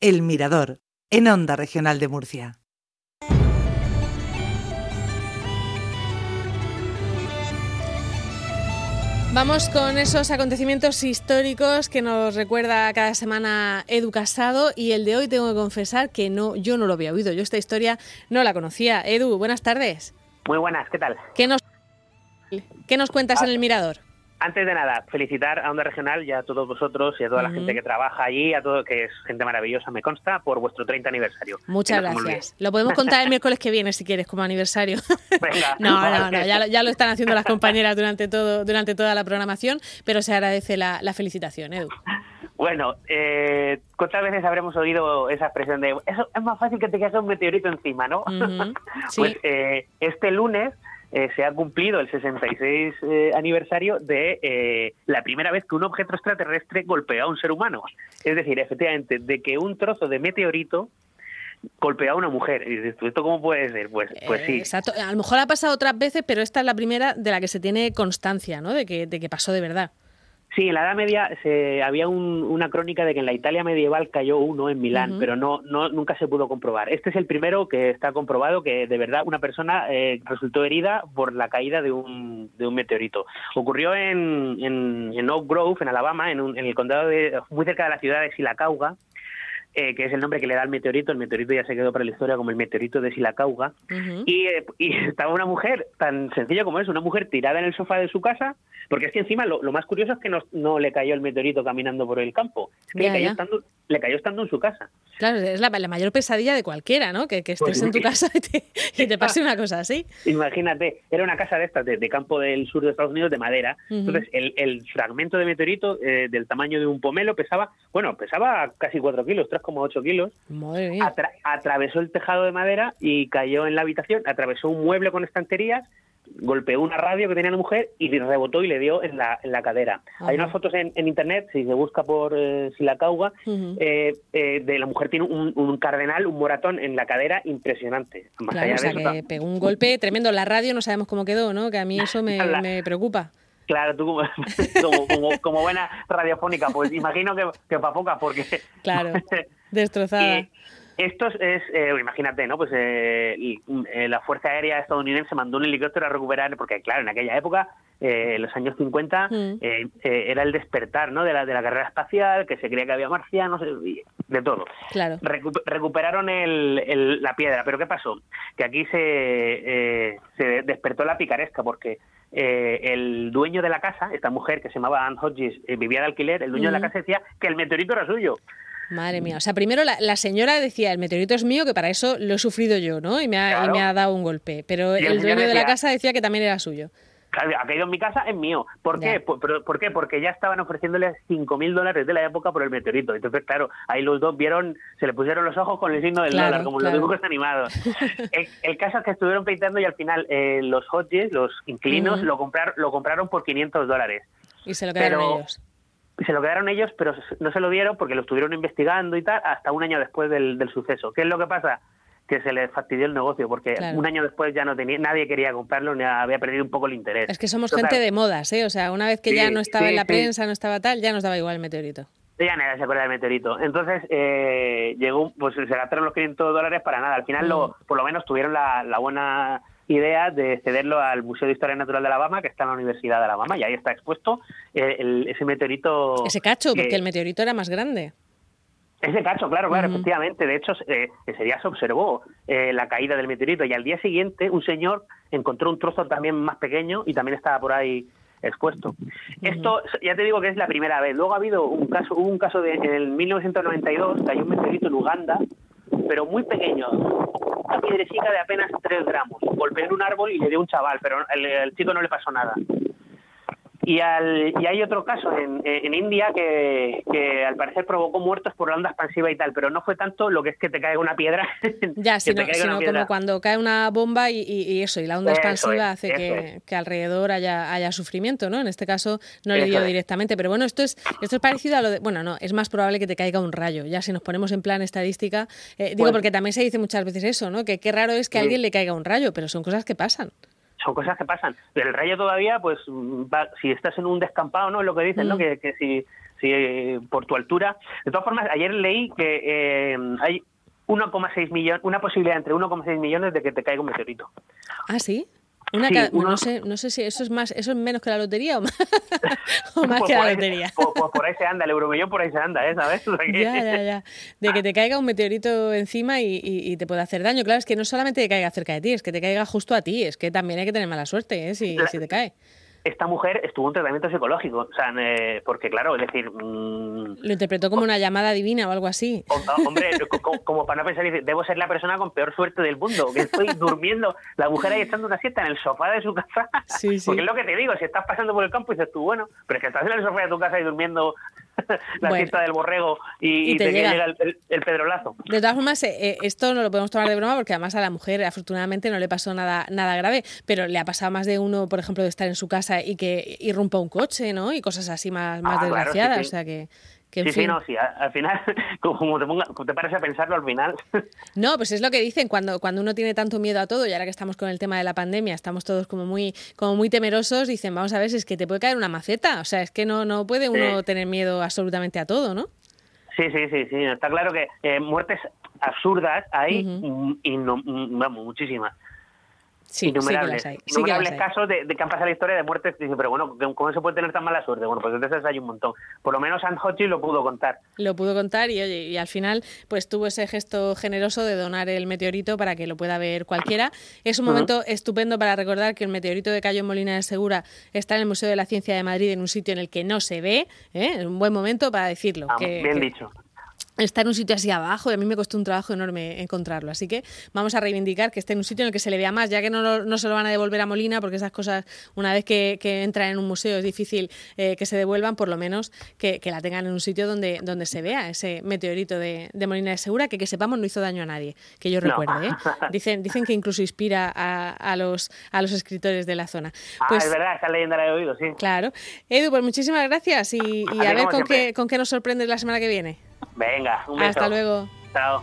El Mirador, en Onda Regional de Murcia. Vamos con esos acontecimientos históricos que nos recuerda cada semana Edu Casado y el de hoy tengo que confesar que no, yo no lo había oído, yo esta historia no la conocía. Edu, buenas tardes. Muy buenas, ¿qué tal? ¿Qué nos, qué nos cuentas en el Mirador? Antes de nada, felicitar a Onda Regional y a todos vosotros y a toda la gente que trabaja allí, a todo que es gente maravillosa, me consta, por vuestro 30 aniversario. Muchas gracias. Lo podemos contar el miércoles que viene si quieres como aniversario. Venga, no, no, no, ya, lo están haciendo las compañeras durante todo durante toda la programación, pero se agradece la, felicitación, Edu. Bueno, eh, ¿cuántas veces habremos oído esa expresión de eso es más fácil que te caiga un meteorito encima, ¿no? pues eh, este lunes eh, se ha cumplido el 66 eh, aniversario de eh, la primera vez que un objeto extraterrestre golpea a un ser humano. Es decir, efectivamente, de que un trozo de meteorito golpea a una mujer. Y ¿esto cómo puede ser? Pues, pues sí. A lo mejor ha pasado otras veces, pero esta es la primera de la que se tiene constancia, ¿no? De que, de que pasó de verdad. Sí, en la Edad Media se, había una crónica de que en la Italia medieval cayó uno en Milán, pero no, no nunca se pudo comprobar. Este es el primero que está comprobado que de verdad una persona eh, resultó herida por la caída de un, de un meteorito. Ocurrió en, en, Oak Grove, en Alabama, en, en el condado de, muy cerca de la ciudad de Silacauga, eh, que es el nombre que le da al meteorito. El meteorito ya se quedó para la historia como el meteorito de Silacauga. y, eh, y, estaba una mujer, tan sencilla como es, una mujer tirada en el sofá de su casa, porque es que encima lo, más curioso es que no, no, le cayó el meteorito caminando por el campo, es que le, cayó estando, le, cayó estando, en su casa. Claro, es la, mayor pesadilla de cualquiera, ¿no? Que, que estés pues en tu casa y te, pase una cosa así. Imagínate, era una casa de estas, de, campo del sur de Estados Unidos, de madera. Entonces, el, el, fragmento de meteorito eh, del tamaño de un pomelo pesaba, bueno, pesaba casi 4 kilos, 3,8 kilos. Madre atravesó el tejado de madera y cayó en la habitación, atravesó un mueble con estanterías golpeó una radio que tenía la mujer y rebotó y le dio en la, en la cadera. Hay unas fotos en, internet, si se busca por eh, Silacauga, eh, eh, de la mujer tiene un, cardenal, un moratón en la cadera impresionante. claro, o sea, que pegó un golpe tremendo. La radio no sabemos cómo quedó, ¿no? Que a mí eso me, me preocupa. Claro, tú como, como, buena radiofónica, pues imagino que, que para poca, porque... Claro, destrozada. Esto es, eh, imagínate, ¿no? Pues eh, eh, la Fuerza Aérea estadounidense mandó un helicóptero a recuperar, porque claro, en aquella época, en los años 50, mm. era el despertar, ¿no? De la, de la carrera espacial, que se creía que había marcianos, de todo. Claro. recuperaron el, la piedra, pero ¿qué pasó? Que aquí se, se despertó la picaresca, porque el dueño de la casa, esta mujer que se llamaba Anne Hodges, vivía de alquiler, el dueño de la casa decía que el meteorito era suyo. Madre mía, o sea, primero la, señora decía, el meteorito es mío, que para eso lo he sufrido yo, ¿no? Y me ha, me ha dado un golpe. Pero el, dueño de la casa decía que también era suyo. Claro, ha caído en mi casa, es mío. ¿Por qué? Por, qué? Porque ya estaban ofreciéndole 5.000 dólares de la época por el meteorito. Entonces, claro, ahí los dos vieron, se le pusieron los ojos con el signo del dólar, como los dibujos animados. el, caso es que estuvieron peitando y al final eh, los Hodges, los inquilinos, lo, compraron, lo compraron por 500 dólares. Y se lo quedaron ellos se lo quedaron ellos, pero no se lo dieron porque lo estuvieron investigando y tal hasta un año después del, suceso. ¿Qué es lo que pasa? que se les fastidió el negocio porque un año después ya no tenía nadie quería comprarlo ni había perdido un poco el interés. Es que somos gente de modas, ¿eh? O sea, una vez que ya no estaba en la prensa, no estaba tal, ya nos daba igual el meteorito. Ya nadie se acuerda del meteorito. Entonces, eh, llegó, pues se gastaron los 500 dólares para nada. Al final, lo, mm. por lo menos, tuvieron la, la buena idea de cederlo al Museo de Historia Natural de Alabama, que está en la Universidad de Alabama, y ahí está expuesto eh, ese meteorito. Ese cacho, porque el meteorito era más grande. Ese cacho, claro, claro, efectivamente. De hecho, eh, ese día se observó eh, la caída del meteorito y al día siguiente un señor encontró un trozo también más pequeño y también estaba por ahí expuesto. Esto, ya te digo que es la primera vez. Luego ha habido un caso, hubo un caso de, en el 1992, cayó un meteorito en Uganda, pero muy pequeño, una piedrecita de apenas 3 gramos. Golpeó en un árbol y le dio un chaval, pero el chico no le pasó nada. Y, al, y hay otro caso en, en India que, que, al parecer provocó muertos por la onda expansiva y tal, pero no fue tanto lo que es que te caiga una piedra. Ya, sino, sino como cuando cae una bomba y, y, eso, y la onda expansiva hace que, que, alrededor haya, haya sufrimiento, ¿no? En este caso no le dio directamente, pero bueno, esto es, esto es parecido a lo de, bueno, no, es más probable que te caiga un rayo, ya si nos ponemos en plan estadística, eh, digo, pues porque también se dice muchas veces eso, ¿no? Que qué raro es que a alguien le caiga un rayo, pero son cosas que pasan son cosas que pasan. El rayo todavía, pues, si estás en un descampado, ¿no? Es lo que dicen, ¿no? Mm. Que, que si sí, por tu altura. De todas formas, ayer leí que eh, hay 1,6 millones, una posibilidad entre 1,6 millones de que te caiga un meteorito. Ah, sí. Una no, sé, no sé si eso es más, eso es menos que la lotería o más, pues que la lotería. Pues, pues, por, ahí se anda, el euromillón por ahí se anda, ¿eh? ¿sabes? Ya, ya, ya. De que te caiga un meteorito encima y, te puede hacer daño. Claro, es que no solamente te caiga cerca de ti, es que te caiga justo a ti. Es que también hay que tener mala suerte, ¿eh? Si, si te cae esta mujer estuvo en tratamiento psicológico, o sea, porque claro, es decir... Mm, Lo interpretó como una llamada divina o algo así. Hombre, como, para no pensar, debo ser la persona con peor suerte del mundo, que estoy durmiendo, la mujer ahí echando una siesta en el sofá de su casa, sí, sí. porque es lo que te digo, si estás pasando por el campo y dices tú, bueno, pero es que estás en el sofá de tu casa y durmiendo la fiesta del borrego y, te, llega, el, pedrolazo. De todas formas, eh, eh, esto no lo podemos tomar de broma porque además a la mujer afortunadamente no le pasó nada, nada grave, pero le ha pasado más de uno, por ejemplo, de estar en su casa y que irrumpa un coche, ¿no? Y cosas así más, más ah, desgraciadas, o sea que sí, sí, no, sí, al, final, como te, ponga, te parece a pensarlo al final. No, pues es lo que dicen, cuando, cuando uno tiene tanto miedo a todo, y ahora que estamos con el tema de la pandemia, estamos todos como muy, como muy temerosos, dicen, vamos a ver, si es que te puede caer una maceta, o sea, es que no, no puede uno tener miedo absolutamente a todo, ¿no? Sí, sí, sí, sí, está claro que eh, muertes absurdas hay y no, vamos, muchísimas. Sí, innumerables, casos de, que han pasado la historia de muertes. Dice, pero bueno, ¿cómo se puede tener tan mala suerte? Bueno, pues entonces hay un montón. Por lo menos Anne lo pudo contar. Lo pudo contar y, oye, y al final pues tuvo ese gesto generoso de donar el meteorito para que lo pueda ver cualquiera. Es un momento estupendo para recordar que el meteorito de Cayo Molina de Segura está en el Museo de la Ciencia de Madrid, en un sitio en el que no se ve. ¿eh? Es un buen momento para decirlo. Ah, bien dicho está en un sitio así abajo y a mí me costó un trabajo enorme encontrarlo. Así que vamos a reivindicar que esté en un sitio en el que se le vea más, ya que no, no se lo van a devolver a Molina, porque esas cosas, una vez que, que entran en un museo, es difícil eh, que se devuelvan, por lo menos que, la tengan en un sitio donde, donde se vea ese meteorito de, Molina de Segura, que que sepamos no hizo daño a nadie, que yo recuerde. ¿eh? Dicen, dicen que incluso inspira a, los, a los escritores de la zona. Ah, pues, es verdad, esa leyenda la he oído, sí. Claro. Edu, pues muchísimas gracias y, a, ver con qué, con qué nos sorprendes la semana que viene. Venga, un beso. Hasta luego. Chao.